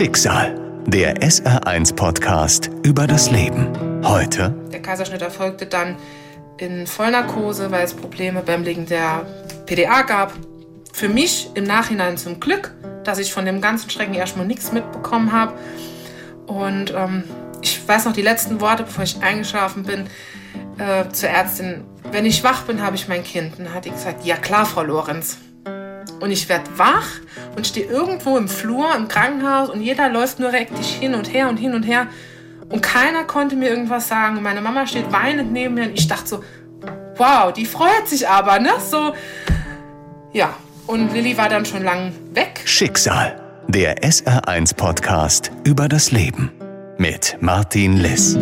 Schicksal. Der SR1-Podcast über das Leben. Heute. Der Kaiserschnitt erfolgte dann in Vollnarkose, weil es Probleme beim Legen der PDA gab. Für mich im Nachhinein zum Glück, dass ich von dem ganzen Schrecken erstmal nichts mitbekommen habe. Und ähm, ich weiß noch die letzten Worte, bevor ich eingeschlafen bin, äh, zur Ärztin. Wenn ich wach bin, habe ich mein Kind. Und dann hat die gesagt, ja klar, Frau Lorenz. Und ich werde wach und stehe irgendwo im Flur im Krankenhaus und jeder läuft nur rektisch hin und her und hin und her. Und keiner konnte mir irgendwas sagen. Und meine Mama steht weinend neben mir und ich dachte so, wow, die freut sich aber, ne? So, ja. Und Lilly war dann schon lang weg. Schicksal. Der SR1-Podcast über das Leben. Mit Martin Liss.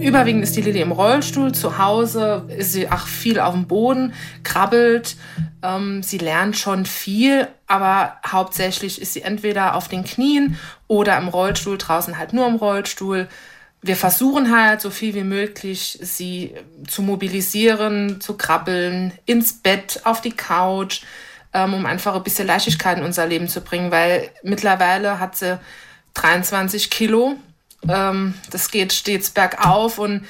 Überwiegend ist die Lilly im Rollstuhl. Zu Hause ist sie ach viel auf dem Boden, krabbelt. Ähm, sie lernt schon viel, aber hauptsächlich ist sie entweder auf den Knien oder im Rollstuhl, draußen halt nur im Rollstuhl. Wir versuchen halt so viel wie möglich, sie zu mobilisieren, zu krabbeln, ins Bett, auf die Couch, ähm, um einfach ein bisschen Leichtigkeit in unser Leben zu bringen, weil mittlerweile hat sie 23 Kilo ähm, das geht stets bergauf und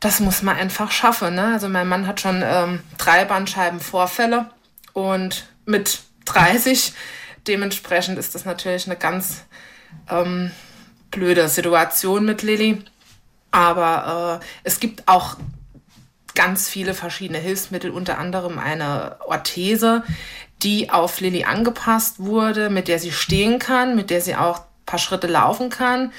das muss man einfach schaffen. Ne? Also mein Mann hat schon ähm, drei Bandscheibenvorfälle und mit 30 dementsprechend ist das natürlich eine ganz ähm, blöde Situation mit Lilly. Aber äh, es gibt auch ganz viele verschiedene Hilfsmittel, unter anderem eine Orthese, die auf Lilly angepasst wurde, mit der sie stehen kann, mit der sie auch ein paar Schritte laufen kann.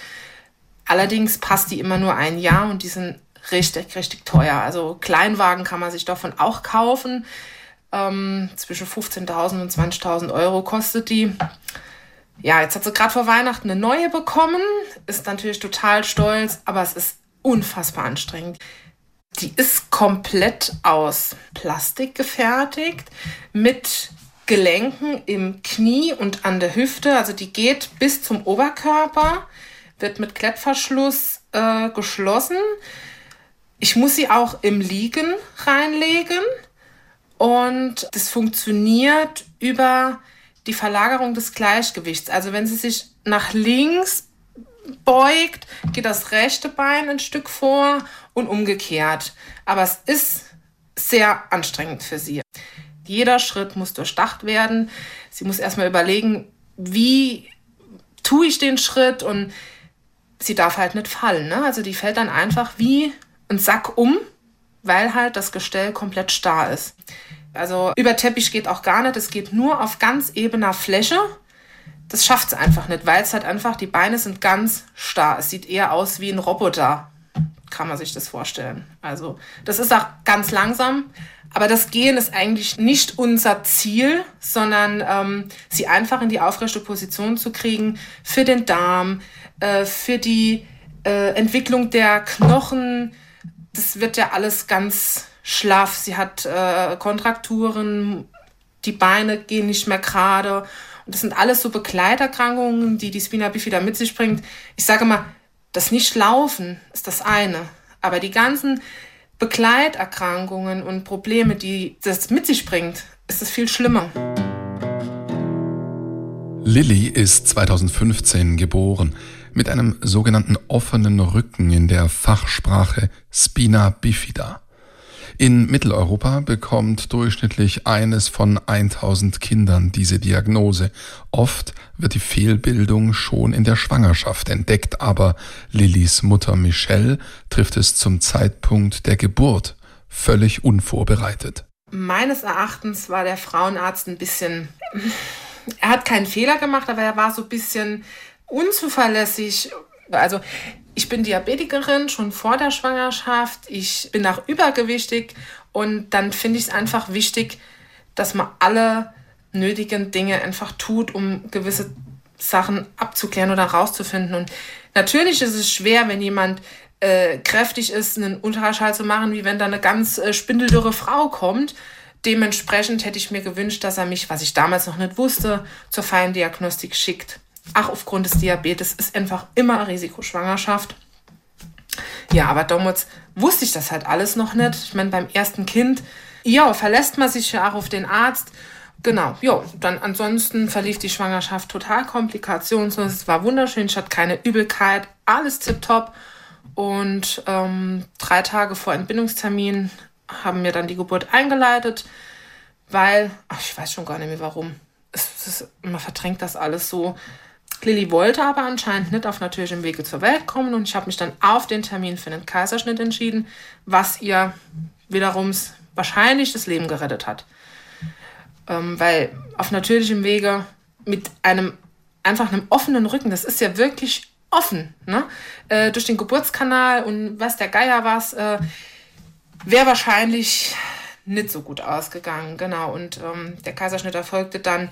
Allerdings passt die immer nur ein Jahr und die sind richtig, richtig teuer. Also Kleinwagen kann man sich davon auch kaufen. Ähm, zwischen 15.000 und 20.000 Euro kostet die. Ja, jetzt hat sie gerade vor Weihnachten eine neue bekommen. Ist natürlich total stolz, aber es ist unfassbar anstrengend. Die ist komplett aus Plastik gefertigt mit Gelenken im Knie und an der Hüfte. Also die geht bis zum Oberkörper wird mit Klettverschluss äh, geschlossen. Ich muss sie auch im Liegen reinlegen und das funktioniert über die Verlagerung des Gleichgewichts. Also wenn sie sich nach links beugt, geht das rechte Bein ein Stück vor und umgekehrt. Aber es ist sehr anstrengend für sie. Jeder Schritt muss durchdacht werden. Sie muss erstmal überlegen, wie tue ich den Schritt und sie darf halt nicht fallen. Ne? Also die fällt dann einfach wie ein Sack um, weil halt das Gestell komplett starr ist. Also über Teppich geht auch gar nicht. Es geht nur auf ganz ebener Fläche. Das schafft es einfach nicht, weil es halt einfach, die Beine sind ganz starr. Es sieht eher aus wie ein Roboter, kann man sich das vorstellen. Also das ist auch ganz langsam. Aber das Gehen ist eigentlich nicht unser Ziel, sondern ähm, sie einfach in die aufrechte Position zu kriegen für den Darm, äh, für die äh, Entwicklung der Knochen. Das wird ja alles ganz schlaff. Sie hat äh, Kontrakturen, die Beine gehen nicht mehr gerade. Und das sind alles so Begleiterkrankungen, die die Spina bifida mit sich bringt. Ich sage mal, das Nicht-Laufen ist das eine. Aber die ganzen Begleiterkrankungen und Probleme, die das mit sich bringt, ist es viel schlimmer. Lilly ist 2015 geboren mit einem sogenannten offenen Rücken in der Fachsprache Spina bifida. In Mitteleuropa bekommt durchschnittlich eines von 1000 Kindern diese Diagnose. Oft wird die Fehlbildung schon in der Schwangerschaft entdeckt, aber Lillys Mutter Michelle trifft es zum Zeitpunkt der Geburt völlig unvorbereitet. Meines Erachtens war der Frauenarzt ein bisschen, er hat keinen Fehler gemacht, aber er war so ein bisschen unzuverlässig. Also ich bin Diabetikerin schon vor der Schwangerschaft. Ich bin auch übergewichtig und dann finde ich es einfach wichtig, dass man alle nötigen Dinge einfach tut, um gewisse Sachen abzuklären oder rauszufinden. Und natürlich ist es schwer, wenn jemand äh, kräftig ist, einen Ultraschall zu machen, wie wenn da eine ganz äh, spindeldürre Frau kommt. Dementsprechend hätte ich mir gewünscht, dass er mich, was ich damals noch nicht wusste, zur Feindiagnostik schickt ach, aufgrund des Diabetes ist einfach immer Risikoschwangerschaft. Ja, aber damals wusste ich das halt alles noch nicht. Ich meine, beim ersten Kind, ja, verlässt man sich ja auch auf den Arzt Genau, ja, dann ansonsten verlief die Schwangerschaft total komplikationslos. Es war wunderschön, ich hatte keine Übelkeit, alles tipptopp. Und ähm, drei Tage vor Entbindungstermin haben wir dann die Geburt eingeleitet, weil, ach, ich weiß schon gar nicht mehr warum. Es, es, man verdrängt das alles so. Lilly wollte aber anscheinend nicht auf natürlichem Wege zur Welt kommen und ich habe mich dann auf den Termin für den Kaiserschnitt entschieden, was ihr wiederum wahrscheinlich das Leben gerettet hat. Ähm, weil auf natürlichem Wege mit einem einfach einem offenen Rücken, das ist ja wirklich offen, ne? Äh, durch den Geburtskanal und was der Geier was, äh, wäre wahrscheinlich nicht so gut ausgegangen, genau. Und ähm, der Kaiserschnitt erfolgte dann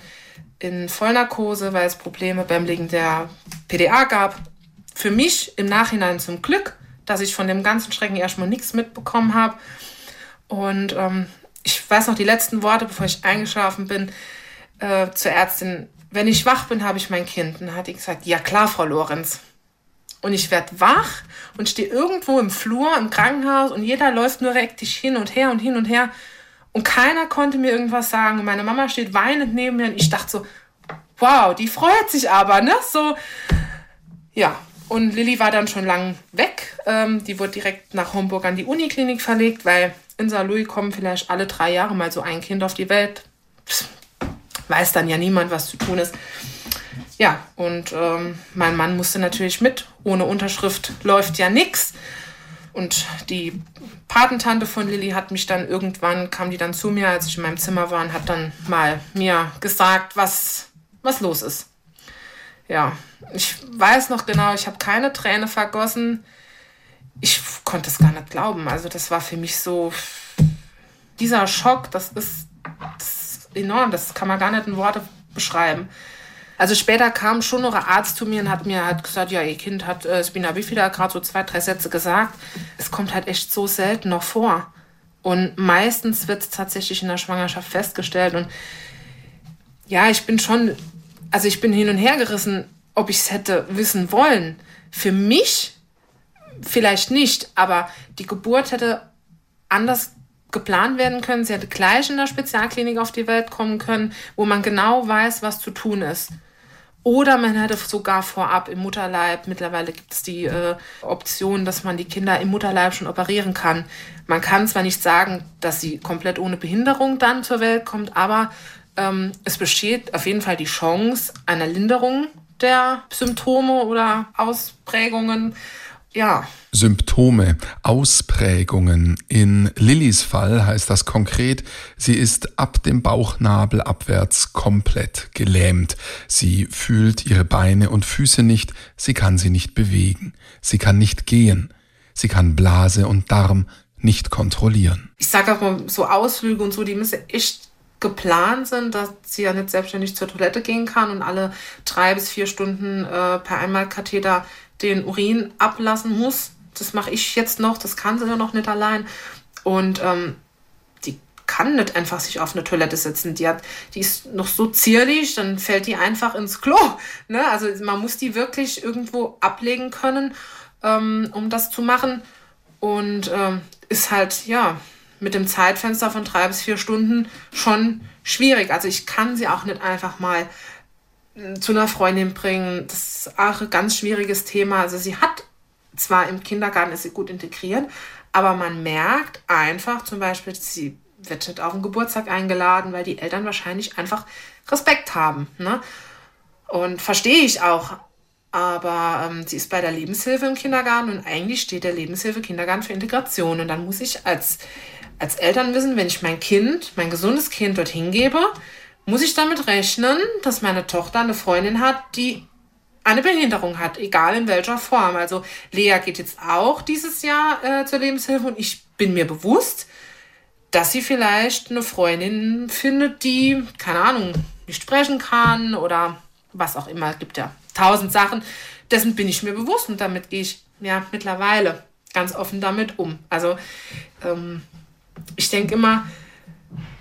in Vollnarkose, weil es Probleme beim Legen der PDA gab. Für mich im Nachhinein zum Glück, dass ich von dem ganzen Schrecken erstmal nichts mitbekommen habe. Und ähm, ich weiß noch die letzten Worte, bevor ich eingeschlafen bin, äh, zur Ärztin. Wenn ich wach bin, habe ich mein Kind. Und dann hat die gesagt, ja klar, Frau Lorenz. Und ich werde wach und stehe irgendwo im Flur im Krankenhaus und jeder läuft nur rektisch hin und her und hin und her. Und keiner konnte mir irgendwas sagen. Und meine Mama steht weinend neben mir und ich dachte so, wow, die freut sich aber, ne? So, ja. Und Lilly war dann schon lang weg. Ähm, die wurde direkt nach Homburg an die Uniklinik verlegt, weil in St. Louis kommen vielleicht alle drei Jahre mal so ein Kind auf die Welt. Pff, weiß dann ja niemand, was zu tun ist. Ja, und ähm, mein Mann musste natürlich mit. Ohne Unterschrift läuft ja nichts. Und die Patentante von Lilly hat mich dann irgendwann, kam die dann zu mir, als ich in meinem Zimmer war und hat dann mal mir gesagt, was, was los ist. Ja, ich weiß noch genau, ich habe keine Träne vergossen. Ich konnte es gar nicht glauben. Also das war für mich so, dieser Schock, das ist, das ist enorm, das kann man gar nicht in Worte beschreiben. Also später kam schon noch ein Arzt zu mir und hat mir halt gesagt, ja, ihr Kind hat äh, Spina bifida gerade so zwei, drei Sätze gesagt. Es kommt halt echt so selten noch vor. Und meistens wird es tatsächlich in der Schwangerschaft festgestellt. Und ja, ich bin schon, also ich bin hin und her gerissen, ob ich es hätte wissen wollen. Für mich vielleicht nicht, aber die Geburt hätte anders geplant werden können. Sie hätte gleich in der Spezialklinik auf die Welt kommen können, wo man genau weiß, was zu tun ist. Oder man hätte sogar vorab im Mutterleib, mittlerweile gibt es die äh, Option, dass man die Kinder im Mutterleib schon operieren kann. Man kann zwar nicht sagen, dass sie komplett ohne Behinderung dann zur Welt kommt, aber ähm, es besteht auf jeden Fall die Chance einer Linderung der Symptome oder Ausprägungen ja. Symptome, Ausprägungen. In Lillys Fall heißt das konkret, sie ist ab dem Bauchnabel abwärts komplett gelähmt. Sie fühlt ihre Beine und Füße nicht, sie kann sie nicht bewegen, sie kann nicht gehen, sie kann Blase und Darm nicht kontrollieren. Ich sage auch mal, so Ausflüge und so, die müssen echt geplant sind, dass sie ja nicht selbstständig zur Toilette gehen kann und alle drei bis vier Stunden äh, per Einmalkatheter den Urin ablassen muss. Das mache ich jetzt noch, das kann sie ja noch nicht allein. Und ähm, die kann nicht einfach sich auf eine Toilette setzen. Die, hat, die ist noch so zierlich, dann fällt die einfach ins Klo. Ne? Also man muss die wirklich irgendwo ablegen können, ähm, um das zu machen. Und ähm, ist halt, ja, mit dem Zeitfenster von drei bis vier Stunden schon schwierig. Also ich kann sie auch nicht einfach mal zu einer Freundin bringen. Das ist auch ein ganz schwieriges Thema. Also sie hat zwar im Kindergarten ist sie gut integriert, aber man merkt einfach zum Beispiel, sie wird nicht auf den Geburtstag eingeladen, weil die Eltern wahrscheinlich einfach Respekt haben. Ne? Und verstehe ich auch. Aber ähm, sie ist bei der Lebenshilfe im Kindergarten und eigentlich steht der Lebenshilfe Kindergarten für Integration. Und dann muss ich als, als Eltern wissen, wenn ich mein Kind, mein gesundes Kind dorthin gebe, muss ich damit rechnen, dass meine Tochter eine Freundin hat, die eine Behinderung hat, egal in welcher Form. Also Lea geht jetzt auch dieses Jahr äh, zur Lebenshilfe und ich bin mir bewusst, dass sie vielleicht eine Freundin findet, die, keine Ahnung, nicht sprechen kann oder was auch immer. Es gibt ja tausend Sachen. Dessen bin ich mir bewusst und damit gehe ich ja mittlerweile ganz offen damit um. Also ähm, ich denke immer,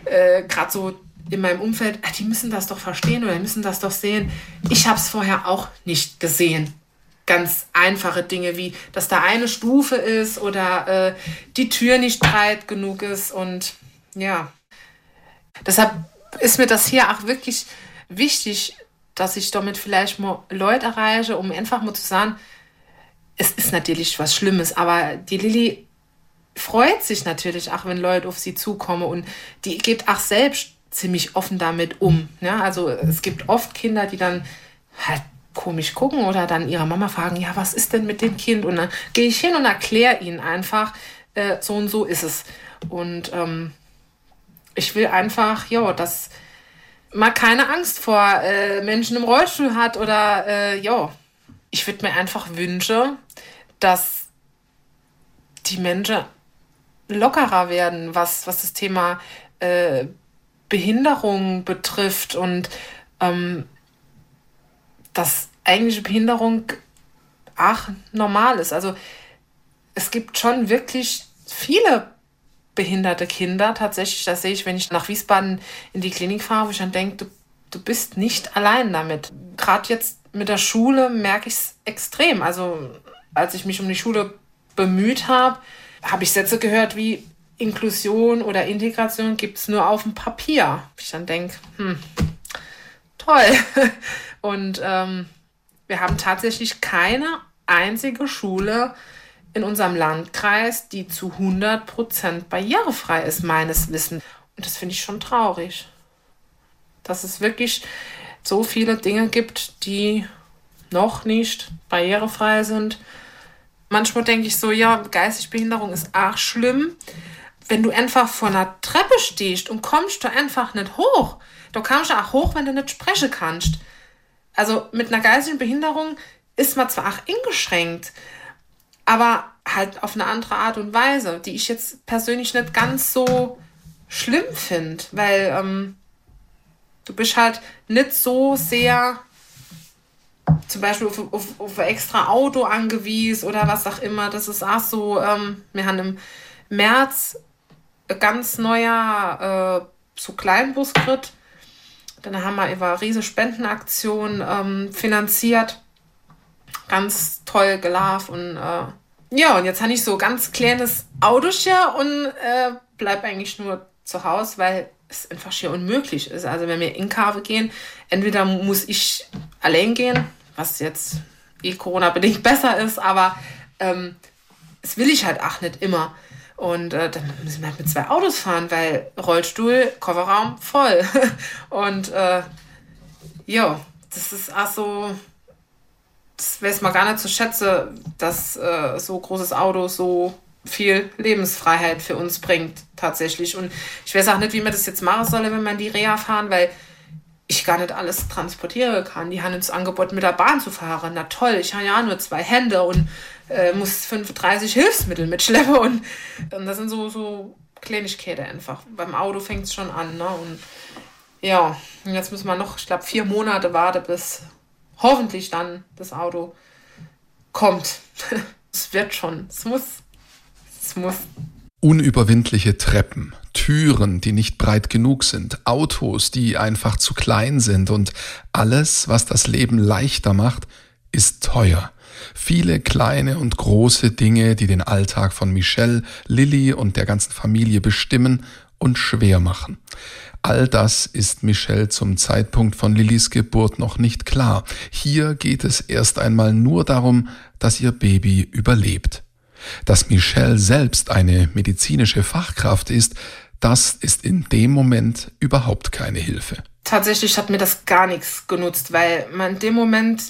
äh, gerade so in meinem Umfeld, ach, die müssen das doch verstehen oder müssen das doch sehen. Ich habe es vorher auch nicht gesehen. Ganz einfache Dinge wie, dass da eine Stufe ist oder äh, die Tür nicht breit genug ist und ja. Deshalb ist mir das hier auch wirklich wichtig, dass ich damit vielleicht mal Leute erreiche, um einfach mal zu sagen, es ist natürlich was Schlimmes, aber die Lilly freut sich natürlich auch, wenn Leute auf sie zukommen und die geht auch selbst ziemlich offen damit um. Ja, also es gibt oft Kinder, die dann halt komisch gucken oder dann ihre Mama fragen, ja, was ist denn mit dem Kind? Und dann gehe ich hin und erkläre ihnen einfach, äh, so und so ist es. Und ähm, ich will einfach, ja, dass man keine Angst vor äh, Menschen im Rollstuhl hat oder äh, ja, ich würde mir einfach wünschen, dass die Menschen lockerer werden, was, was das Thema äh, Behinderung betrifft und ähm, dass eigentliche Behinderung ach normal ist. Also es gibt schon wirklich viele behinderte Kinder. Tatsächlich, das sehe ich, wenn ich nach Wiesbaden in die Klinik fahre, wo ich dann denke, du, du bist nicht allein damit. Gerade jetzt mit der Schule merke ich es extrem. Also als ich mich um die Schule bemüht habe, habe ich Sätze gehört wie Inklusion oder Integration gibt es nur auf dem Papier. Ich dann denke, hm, toll. Und ähm, wir haben tatsächlich keine einzige Schule in unserem Landkreis, die zu 100% barrierefrei ist, meines Wissens. Und das finde ich schon traurig. Dass es wirklich so viele Dinge gibt, die noch nicht barrierefrei sind. Manchmal denke ich so, ja, geistige Behinderung ist auch schlimm. Wenn du einfach vor einer Treppe stehst und kommst du einfach nicht hoch. Du kannst auch hoch, wenn du nicht sprechen kannst. Also mit einer geistigen Behinderung ist man zwar auch eingeschränkt, aber halt auf eine andere Art und Weise, die ich jetzt persönlich nicht ganz so schlimm finde, weil ähm, du bist halt nicht so sehr zum Beispiel auf, auf, auf ein extra Auto angewiesen oder was auch immer. Das ist auch so, ähm, wir haben im März ganz neuer äh, so Kleinbus gekriegt dann haben wir über riesige Spendenaktion ähm, finanziert. Ganz toll gelaufen und äh, ja, und jetzt habe ich so ganz kleines Auto hier und äh, bleib eigentlich nur zu Hause, weil es einfach schier unmöglich ist. Also wenn wir in Kave gehen, entweder muss ich allein gehen, was jetzt eh Corona-bedingt besser ist, aber ähm, das will ich halt auch nicht immer. Und äh, dann müssen wir halt mit zwei Autos fahren, weil Rollstuhl, Kofferraum voll. und äh, ja, das ist auch so, das wäre es mal gar nicht zu schätzen, dass äh, so großes Auto so viel Lebensfreiheit für uns bringt, tatsächlich. Und ich weiß auch nicht, wie man das jetzt machen soll, wenn man die Reha fahren, weil ich gar nicht alles transportieren kann. Die haben uns angeboten, mit der Bahn zu fahren. Na toll, ich habe ja nur zwei Hände und äh, muss 35 Hilfsmittel mitschleppen und, und das sind so, so Kleinigkeiten einfach. Beim Auto fängt es schon an. Ne? Und ja, und jetzt müssen wir noch, ich glaube, vier Monate warten, bis hoffentlich dann das Auto kommt. Es wird schon. Es muss. Es muss. Unüberwindliche Treppen, Türen, die nicht breit genug sind, Autos, die einfach zu klein sind und alles, was das Leben leichter macht, ist teuer. Viele kleine und große Dinge, die den Alltag von Michelle, Lilly und der ganzen Familie bestimmen und schwer machen. All das ist Michelle zum Zeitpunkt von Lillys Geburt noch nicht klar. Hier geht es erst einmal nur darum, dass ihr Baby überlebt. Dass Michelle selbst eine medizinische Fachkraft ist, das ist in dem Moment überhaupt keine Hilfe. Tatsächlich hat mir das gar nichts genutzt, weil man in dem Moment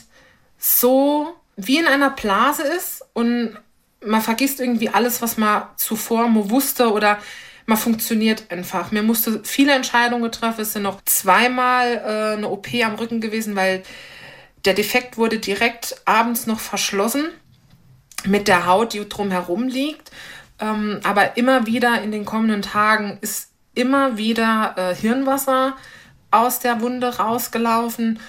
so wie in einer Blase ist und man vergisst irgendwie alles, was man zuvor mal wusste oder man funktioniert einfach. Mir musste viele Entscheidungen treffen. Es sind noch zweimal äh, eine OP am Rücken gewesen, weil der Defekt wurde direkt abends noch verschlossen mit der Haut, die drumherum liegt. Ähm, aber immer wieder in den kommenden Tagen ist immer wieder äh, Hirnwasser aus der Wunde rausgelaufen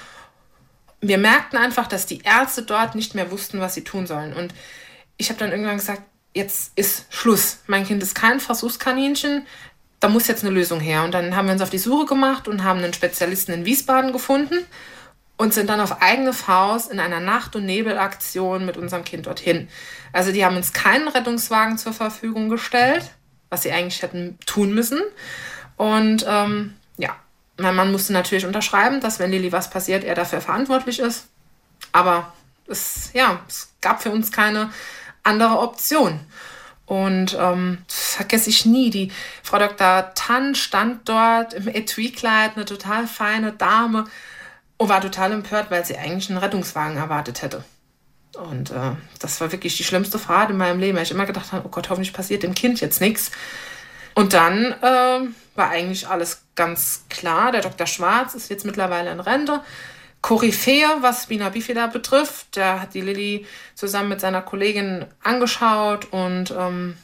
wir merkten einfach, dass die Ärzte dort nicht mehr wussten, was sie tun sollen. Und ich habe dann irgendwann gesagt, jetzt ist Schluss. Mein Kind ist kein Versuchskaninchen. Da muss jetzt eine Lösung her. Und dann haben wir uns auf die Suche gemacht und haben einen Spezialisten in Wiesbaden gefunden und sind dann auf eigene Faust in einer Nacht- und Nebelaktion mit unserem Kind dorthin. Also die haben uns keinen Rettungswagen zur Verfügung gestellt, was sie eigentlich hätten tun müssen. Und ähm, Mein Mann musste natürlich unterschreiben, dass wenn Lilly was passiert, er dafür verantwortlich ist. Aber es, ja, es gab für uns keine andere Option. Und ähm, das vergesse ich nie. Die Frau Dr. Tann stand dort im Etui-Kleid, eine total feine Dame, und war total empört, weil sie eigentlich einen Rettungswagen erwartet hätte. Und äh, das war wirklich die schlimmste Fahrt in meinem Leben, weil ich immer gedacht habe, oh Gott, hoffentlich passiert dem Kind jetzt nichts. Und dann äh, war eigentlich alles ganz klar. Der Dr. Schwarz ist jetzt mittlerweile in Rente. Koryphäe, was Bina Bifida betrifft. Der hat die Lilly zusammen mit seiner Kollegin angeschaut und ähm,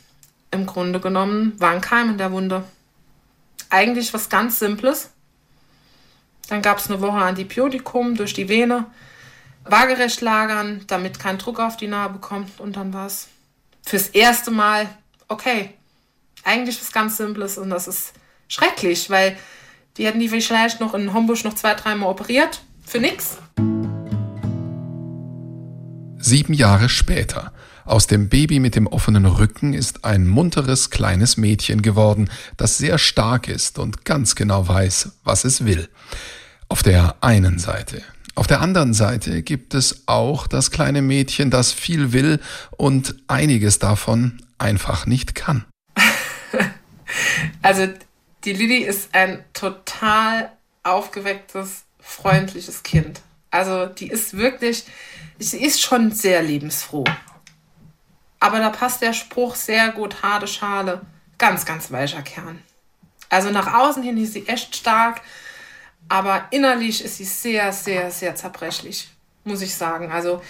im Grunde genommen war ein Keim in der Wunde. Eigentlich was ganz Simples. Dann gab es eine Woche Antibiotikum durch die Vene, waagerecht lagern, damit kein Druck auf die Narbe kommt und dann war es fürs erste Mal okay. Eigentlich was ganz Simples und das ist schrecklich, weil die hätten die vielleicht noch in Hombusch noch zwei, dreimal operiert für nix. Sieben Jahre später. Aus dem Baby mit dem offenen Rücken ist ein munteres kleines Mädchen geworden, das sehr stark ist und ganz genau weiß, was es will. Auf der einen Seite. Auf der anderen Seite gibt es auch das kleine Mädchen, das viel will und einiges davon einfach nicht kann. also die Lilly ist ein total aufgewecktes freundliches Kind. Also die ist wirklich, sie ist schon sehr lebensfroh. Aber da passt der Spruch sehr gut, harte Schale, ganz, ganz weicher Kern. Also nach außen hin ist sie echt stark, aber innerlich ist sie sehr, sehr, sehr zerbrechlich, muss ich sagen. Also,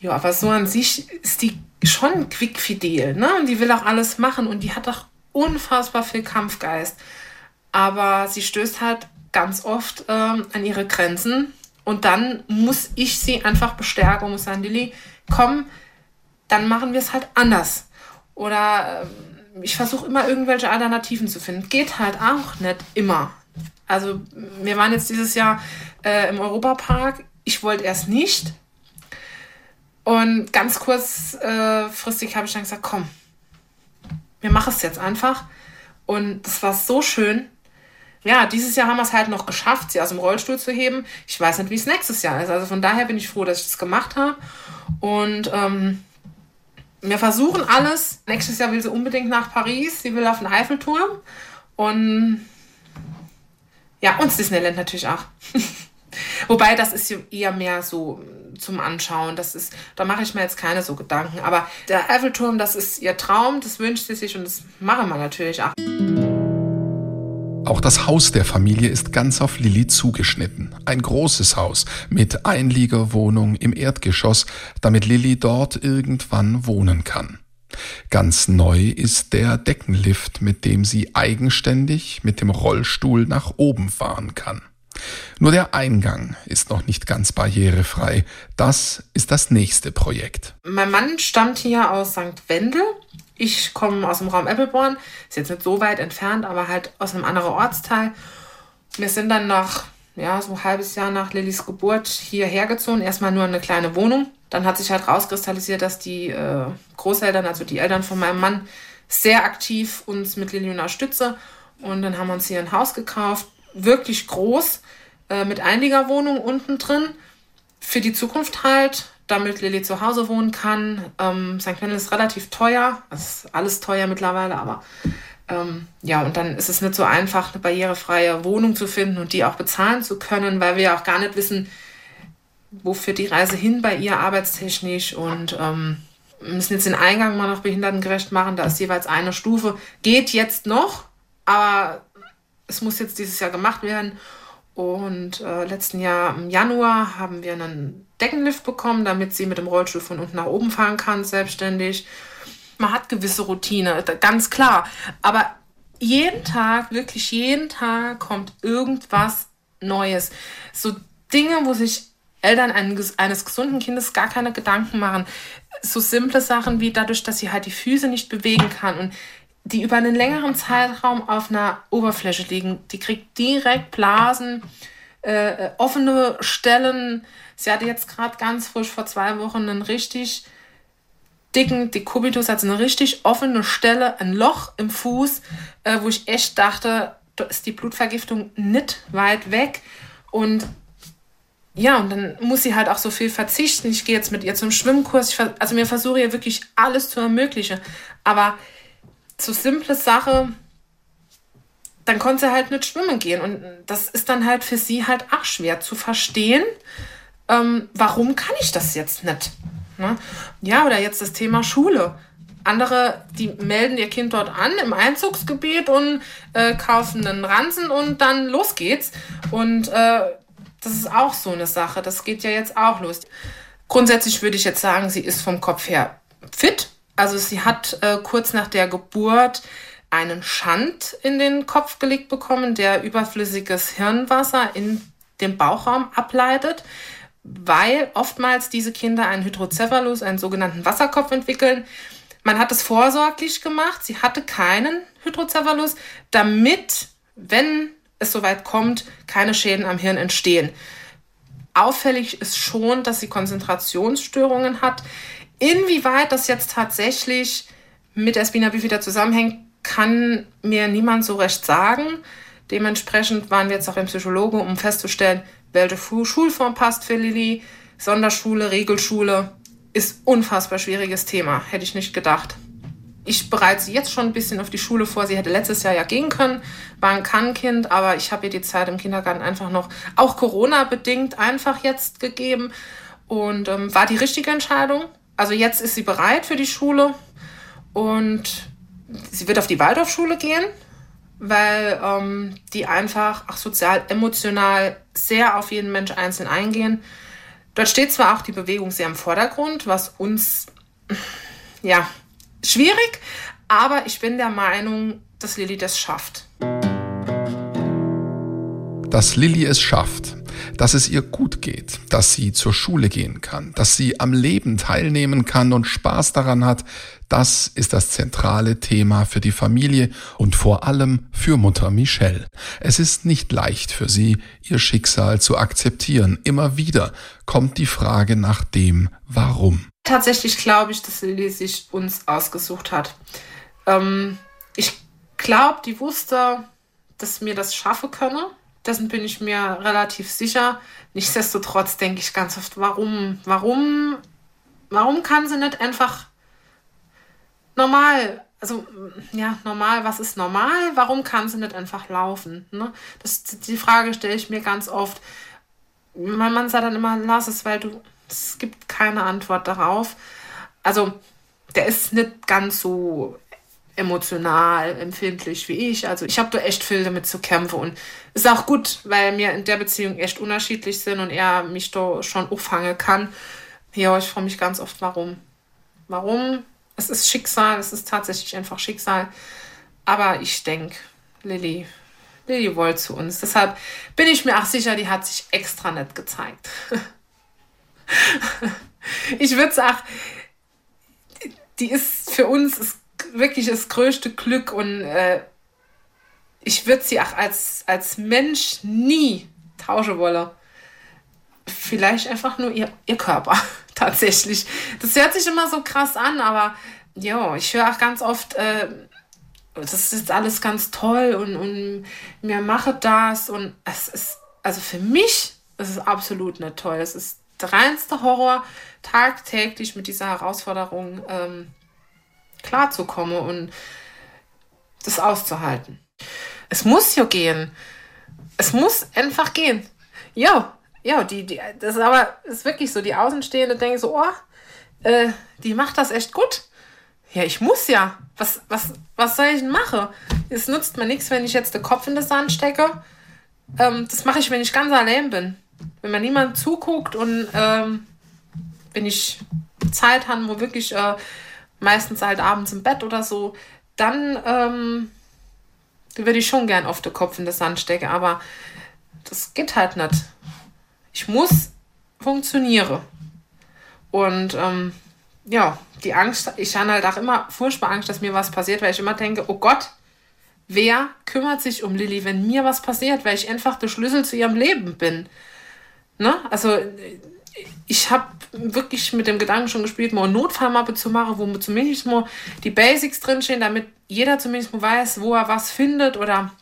ja, aber so an sich ist die schon quickfidel, ne? Und die will auch alles machen und die hat auch unfassbar viel Kampfgeist. Aber sie stößt halt ganz oft ähm, an ihre Grenzen. Und dann muss ich sie einfach bestärken und muss sagen, Lilly, komm, dann machen wir es halt anders. Oder äh, ich versuche immer irgendwelche Alternativen zu finden. Geht halt auch nicht immer. Also wir waren jetzt dieses Jahr äh, im Europapark. Ich wollte erst nicht. Und ganz kurzfristig äh, habe ich dann gesagt, komm, wir machen es jetzt einfach. Und das war so schön ja, dieses Jahr haben wir es halt noch geschafft, sie aus dem Rollstuhl zu heben. Ich weiß nicht, wie es nächstes Jahr ist. Also von daher bin ich froh, dass ich das gemacht habe. Und ähm, wir versuchen alles. Nächstes Jahr will sie unbedingt nach Paris. Sie will auf den Eiffelturm. Und ja, und Disneyland natürlich auch. Wobei, das ist eher mehr so zum Anschauen. Das ist, da mache ich mir jetzt keine so Gedanken. Aber der Eiffelturm, das ist ihr Traum, das wünscht sie sich und das machen wir natürlich auch. Auch das Haus der Familie ist ganz auf Lilly zugeschnitten. Ein großes Haus mit Einliegerwohnung im Erdgeschoss, damit Lilly dort irgendwann wohnen kann. Ganz neu ist der Deckenlift, mit dem sie eigenständig mit dem Rollstuhl nach oben fahren kann. Nur der Eingang ist noch nicht ganz barrierefrei. Das ist das nächste Projekt. Mein Mann stammt hier aus St. Wendel ich komme aus dem Raum Eppelborn, ist jetzt nicht so weit entfernt, aber halt aus einem anderen Ortsteil. Wir sind dann nach, ja, so ein halbes Jahr nach Lillys Geburt hierher gezogen. Erstmal nur eine kleine Wohnung. Dann hat sich halt rauskristallisiert, dass die äh, Großeltern, also die Eltern von meinem Mann, sehr aktiv uns mit Lilly unterstützen. Und dann haben wir uns hier ein Haus gekauft, wirklich groß, äh, mit Einliegerwohnung unten drin. Für die Zukunft halt damit Lilly zu Hause wohnen kann. Ähm, St. Quentin ist relativ teuer, es ist alles teuer mittlerweile, aber ähm, ja, und dann ist es nicht so einfach, eine barrierefreie Wohnung zu finden und die auch bezahlen zu können, weil wir ja auch gar nicht wissen, wofür die Reise hin bei ihr arbeitstechnisch und ähm, müssen jetzt den Eingang mal noch behindertengerecht machen. Da ist jeweils eine Stufe. Geht jetzt noch, aber es muss jetzt dieses Jahr gemacht werden. Und äh, letzten Jahr im Januar haben wir einen Deckenlift bekommen, damit sie mit dem Rollstuhl von unten nach oben fahren kann, selbstständig. Man hat gewisse Routine, ganz klar. Aber jeden Tag, wirklich jeden Tag kommt irgendwas Neues. So Dinge, wo sich Eltern eines gesunden Kindes gar keine Gedanken machen. So simple Sachen wie dadurch, dass sie halt die Füße nicht bewegen kann und die über einen längeren Zeitraum auf einer Oberfläche liegen. Die kriegt direkt Blasen, äh, äh offene Stellen. Sie hatte jetzt gerade ganz frisch vor zwei Wochen einen richtig dicken Dekubitus, also eine richtig offene Stelle, ein Loch im Fuß, äh, wo ich echt dachte, da ist die Blutvergiftung nicht weit weg. Und ja, und dann muss sie halt auch so viel verzichten. Ich gehe jetzt mit ihr zum Schwimmkurs. Ich, also mir versuche ihr wirklich alles zu ermöglichen. Aber so simple Sache, dann konnte sie halt nicht schwimmen gehen. Und das ist dann halt für sie halt auch schwer zu verstehen, ähm, warum kann ich das jetzt nicht? Ne? Ja, oder jetzt das Thema Schule. Andere, die melden ihr Kind dort an im Einzugsgebiet und äh, kaufen einen Ransen und dann los geht's. Und äh, das ist auch so eine Sache. Das geht ja jetzt auch los. Grundsätzlich würde ich jetzt sagen, sie ist vom Kopf her fit. Also sie hat äh, kurz nach der Geburt einen Schand in den Kopf gelegt bekommen, der überflüssiges Hirnwasser in den Bauchraum ableitet, weil oftmals diese Kinder einen Hydrocephalus, einen sogenannten Wasserkopf entwickeln. Man hat es vorsorglich gemacht. Sie hatte keinen Hydrocephalus, damit, wenn es soweit kommt, keine Schäden am Hirn entstehen. Auffällig ist schon, dass sie Konzentrationsstörungen hat. Inwieweit das jetzt tatsächlich mit der Spina bifida zusammenhängt, kann mir niemand so recht sagen. Dementsprechend waren wir jetzt auch im Psychologe, um festzustellen, welche Schulform passt für Lilly. Sonderschule, Regelschule ist unfassbar schwieriges Thema, hätte ich nicht gedacht. Ich bereite sie jetzt schon ein bisschen auf die Schule vor. Sie hätte letztes Jahr ja gehen können, war ein Kannkind, aber ich habe ihr die Zeit im Kindergarten einfach noch, auch Corona-bedingt, einfach jetzt gegeben und ähm, war die richtige Entscheidung. Also jetzt ist sie bereit für die Schule und sie wird auf die Waldorfschule gehen, weil ähm, die einfach auch sozial, emotional sehr auf jeden Mensch einzeln eingehen. Dort steht zwar auch die Bewegung sehr im Vordergrund, was uns ja schwierig, aber ich bin der Meinung, dass Lilly das schafft. Dass Lilly es schafft, dass es ihr gut geht, dass sie zur Schule gehen kann, dass sie am Leben teilnehmen kann und Spaß daran hat, das ist das zentrale Thema für die Familie und vor allem für Mutter Michelle. Es ist nicht leicht für sie, ihr Schicksal zu akzeptieren. Immer wieder kommt die Frage nach dem Warum. Tatsächlich glaube ich, dass Lilly sich uns ausgesucht hat. Ähm, ich glaube, die wusste, dass mir das schaffe könne. Dessen bin ich mir relativ sicher. Nichtsdestotrotz denke ich ganz oft, warum, warum, warum kann sie nicht einfach normal, also ja, normal, was ist normal? Warum kann sie nicht einfach laufen? Ne? Das, die Frage stelle ich mir ganz oft. Mein Mann sagt dann immer, lass es, weil du, es gibt keine Antwort darauf. Also, der ist nicht ganz so emotional empfindlich wie ich. Also ich habe da echt viel damit zu kämpfen und ist auch gut, weil wir in der Beziehung echt unterschiedlich sind und er mich da schon auffangen kann. Ja, ich freue mich ganz oft, warum. Warum? Es ist Schicksal, es ist tatsächlich einfach Schicksal. Aber ich denke, Lilly, Lilly wollte zu uns. Deshalb bin ich mir auch sicher, die hat sich extra nett gezeigt. ich würde sagen, die ist für uns, ist wirklich das größte Glück und äh, ich würde sie auch als, als Mensch nie tauschen wollen. Vielleicht einfach nur ihr, ihr Körper, tatsächlich. Das hört sich immer so krass an, aber ja, ich höre auch ganz oft, äh, das ist alles ganz toll und, und mir mache das und es ist, also für mich ist es absolut nicht toll. Es ist der reinste Horror, tagtäglich mit dieser Herausforderung ähm, klarzukommen und das auszuhalten. Es muss ja gehen. Es muss einfach gehen. Ja, ja, die, die, das ist aber ist wirklich so. Die Außenstehende denken so, oh, äh, die macht das echt gut. Ja, ich muss ja. Was, was, was soll ich denn machen? Es nutzt mir nichts, wenn ich jetzt den Kopf in den Sand stecke. Ähm, das mache ich, wenn ich ganz allein bin. Wenn mir niemand zuguckt und ähm, wenn ich Zeit habe, wo wirklich äh, meistens halt abends im Bett oder so, dann ähm, würde ich schon gern auf den Kopf in den Sand stecken, aber das geht halt nicht. Ich muss funktionieren. Und ähm, ja, die Angst, ich habe halt auch immer furchtbar Angst, dass mir was passiert, weil ich immer denke, oh Gott, wer kümmert sich um Lilly, wenn mir was passiert, weil ich einfach der Schlüssel zu ihrem Leben bin. Ne? Also ich habe wirklich mit dem Gedanken schon gespielt, mal eine Notfallmappe zu machen, wo zumindest mal die Basics drinstehen, damit jeder zumindest mal weiß, wo er was findet oder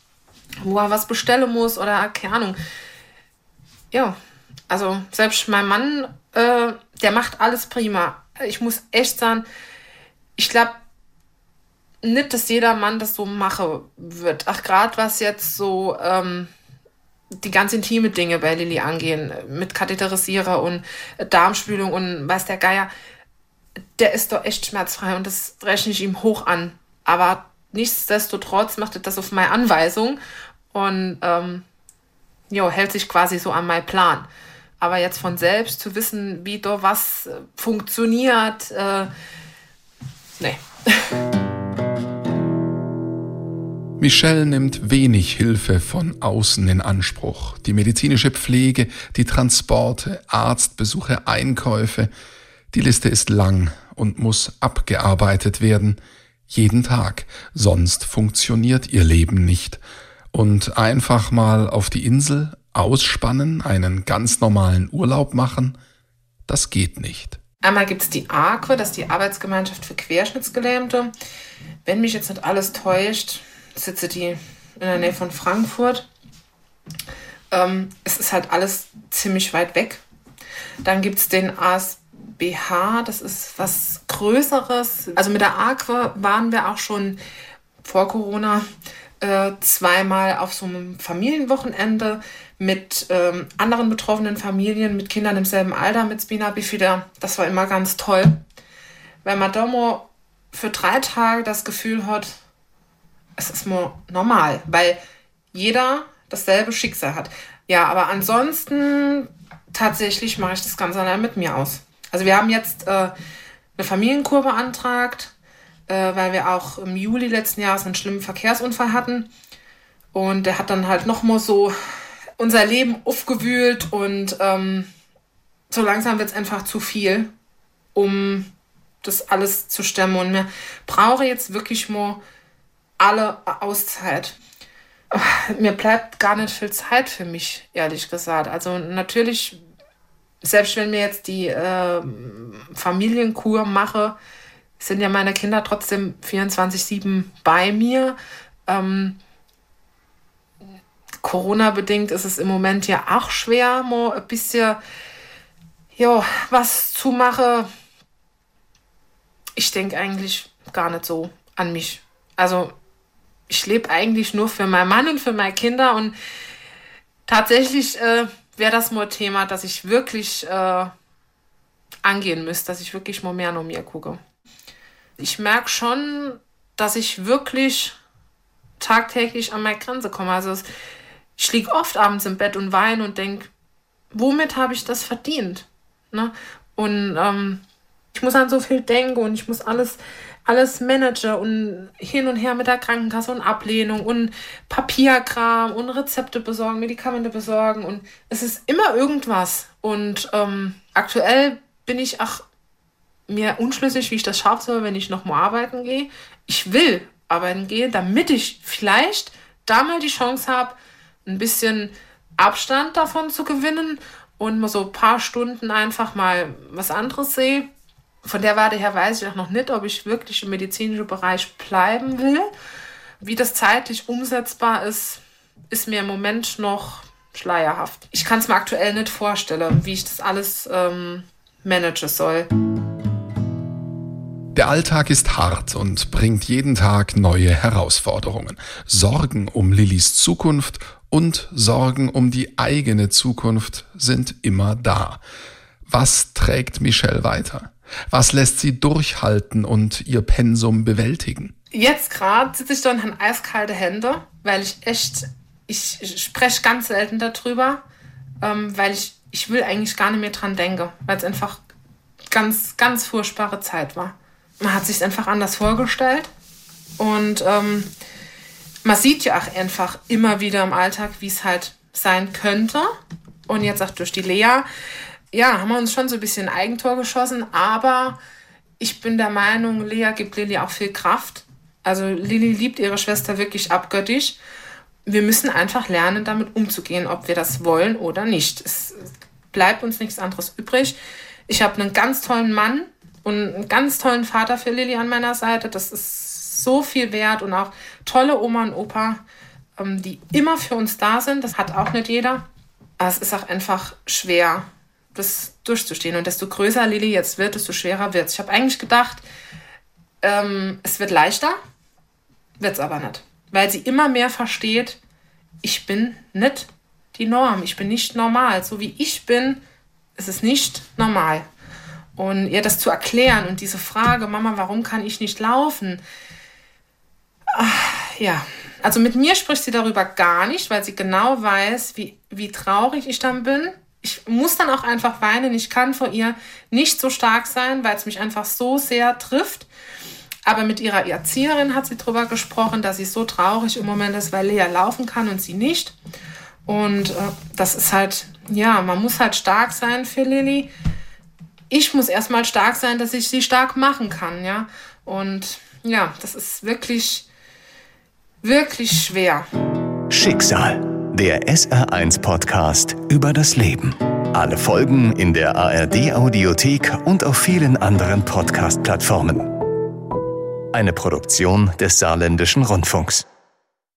wo er was bestellen muss oder keine Ahnung. Ja, also selbst mein Mann, äh, der macht alles prima. Ich muss echt sagen, ich glaube nicht, dass jeder Mann das so machen wird. Ach, gerade was jetzt so ähm, die ganz intime Dinge bei Lilly angehen, mit Katheterisierer und Darmspülung und weiß der Geier, der ist doch echt schmerzfrei und das rechne ich ihm hoch an. Aber nichtsdestotrotz macht er das auf meine Anweisung und ähm, jo, hält sich quasi so an meinen Plan. Aber jetzt von selbst zu wissen, wie da was äh, funktioniert, äh, nee. Michelle nimmt wenig Hilfe von außen in Anspruch. Die medizinische Pflege, die Transporte, Arztbesuche, Einkäufe. Die Liste ist lang und muss abgearbeitet werden. Jeden Tag. Sonst funktioniert ihr Leben nicht. Und einfach mal auf die Insel ausspannen, einen ganz normalen Urlaub machen, das geht nicht. Einmal gibt es die AQUE, das ist die Arbeitsgemeinschaft für Querschnittsgelähmte. Wenn mich jetzt nicht alles täuscht, sitze die in der Nähe von Frankfurt. Ähm, es ist halt alles ziemlich weit weg. Dann gibt es den ASBH, das ist was Größeres. Also mit der Aqua waren wir auch schon vor Corona äh, zweimal auf so einem Familienwochenende mit ähm, anderen betroffenen Familien, mit Kindern im selben Alter, mit Spina Bifida. Das war immer ganz toll. Weil mal für drei Tage das Gefühl hat, es ist nur normal, weil jeder dasselbe Schicksal hat. Ja, aber ansonsten tatsächlich mache ich das ganz allein mit mir aus. Also wir haben jetzt äh, eine Familienkur beantragt, äh, weil wir auch im Juli letzten Jahres einen schlimmen Verkehrsunfall hatten. Und der hat dann halt nochmal so unser Leben aufgewühlt und ähm, so langsam wird es einfach zu viel, um das alles zu stemmen. Und mir brauche jetzt wirklich mal alle Auszeit. Mir bleibt gar nicht viel Zeit für mich, ehrlich gesagt. Also natürlich, selbst wenn mir jetzt die äh, Familienkur mache, sind ja meine Kinder trotzdem 24-7 bei mir. Ähm, Corona-bedingt ist es im Moment ja auch schwer, mal ein bisschen jo, was zu machen. Ich denke eigentlich gar nicht so an mich. Also ich lebe eigentlich nur für meinen Mann und für meine Kinder und tatsächlich äh, wäre das mal Thema, dass ich wirklich äh, angehen müsste, dass ich wirklich mal mehr nach mir gucke. Ich merke schon, dass ich wirklich tagtäglich an meine Grenze komme. Also ich liege oft abends im Bett und weine und denke, womit habe ich das verdient? Ne? Und ähm, ich muss an so viel denken und ich muss alles alles Manager und hin und her mit der Krankenkasse und Ablehnung und Papierkram und Rezepte besorgen, Medikamente besorgen und es ist immer irgendwas. Und ähm, aktuell bin ich auch mir unschlüssig, wie ich das schaffen soll, wenn ich nochmal arbeiten gehe. Ich will arbeiten gehen, damit ich vielleicht da mal die Chance habe, ein bisschen Abstand davon zu gewinnen und mal so ein paar Stunden einfach mal was anderes sehe von der Warte her weiß ich auch noch nicht, ob ich wirklich im medizinischen Bereich bleiben will. Wie das zeitlich umsetzbar ist, ist mir im Moment noch schleierhaft. Ich kann es mir aktuell nicht vorstellen, wie ich das alles ähm, managen soll. Der Alltag ist hart und bringt jeden Tag neue Herausforderungen. Sorgen um Lillys Zukunft und Sorgen um die eigene Zukunft sind immer da. Was trägt Michelle weiter? Was lässt sie durchhalten und ihr Pensum bewältigen? Jetzt gerade sitze ich da und habe eiskalte Hände, weil ich echt, ich, spreche ganz selten darüber, ähm, weil ich, ich will eigentlich gar nicht mehr dran denken, weil es einfach ganz, ganz furchtbare Zeit war. Man hat sich einfach anders vorgestellt und ähm, man sieht ja auch einfach immer wieder im Alltag, wie es halt sein könnte. Und jetzt auch durch die Lea ja, haben wir uns schon so ein bisschen Eigentor geschossen, aber ich bin der Meinung, Lea gibt Lilly auch viel Kraft. Also Lilly liebt ihre Schwester wirklich abgöttisch. Wir müssen einfach lernen, damit umzugehen, ob wir das wollen oder nicht. Es bleibt uns nichts anderes übrig. Ich habe einen ganz tollen Mann und einen ganz tollen Vater für Lilly an meiner Seite. Das ist so viel wert und auch tolle Oma und Opa. ähm, die immer für uns da sind. Das hat auch nicht jeder. Aber es ist auch einfach schwer, das durchzustehen. Und desto größer Lilly jetzt wird, desto schwerer wird es. Ich habe eigentlich gedacht, ähm, es wird leichter, wird es aber nicht. Weil sie immer mehr versteht, ich bin nicht die Norm, ich bin nicht normal. So wie ich bin, ist es nicht normal. Und ihr das zu erklären und diese Frage, Mama, warum kann ich nicht laufen? Ach, ja, also mit mir spricht sie darüber gar nicht, weil sie genau weiß, wie, wie traurig ich dann bin. Ich muss dann auch einfach weinen. Ich kann vor ihr nicht so stark sein, weil es mich einfach so sehr trifft. Aber mit ihrer Erzieherin hat sie darüber gesprochen, dass sie so traurig im Moment ist, weil Lea laufen kann und sie nicht. Und äh, das ist halt, ja, man muss halt stark sein für Lilly ich muss erstmal stark sein, dass ich sie stark machen kann, ja. Und ja, das ist wirklich, wirklich schwer. Schicksal, der SR1-Podcast über das Leben. Alle Folgen in der ARD-Audiothek und auf vielen anderen Podcast-Plattformen. Eine Produktion des Saarländischen Rundfunks.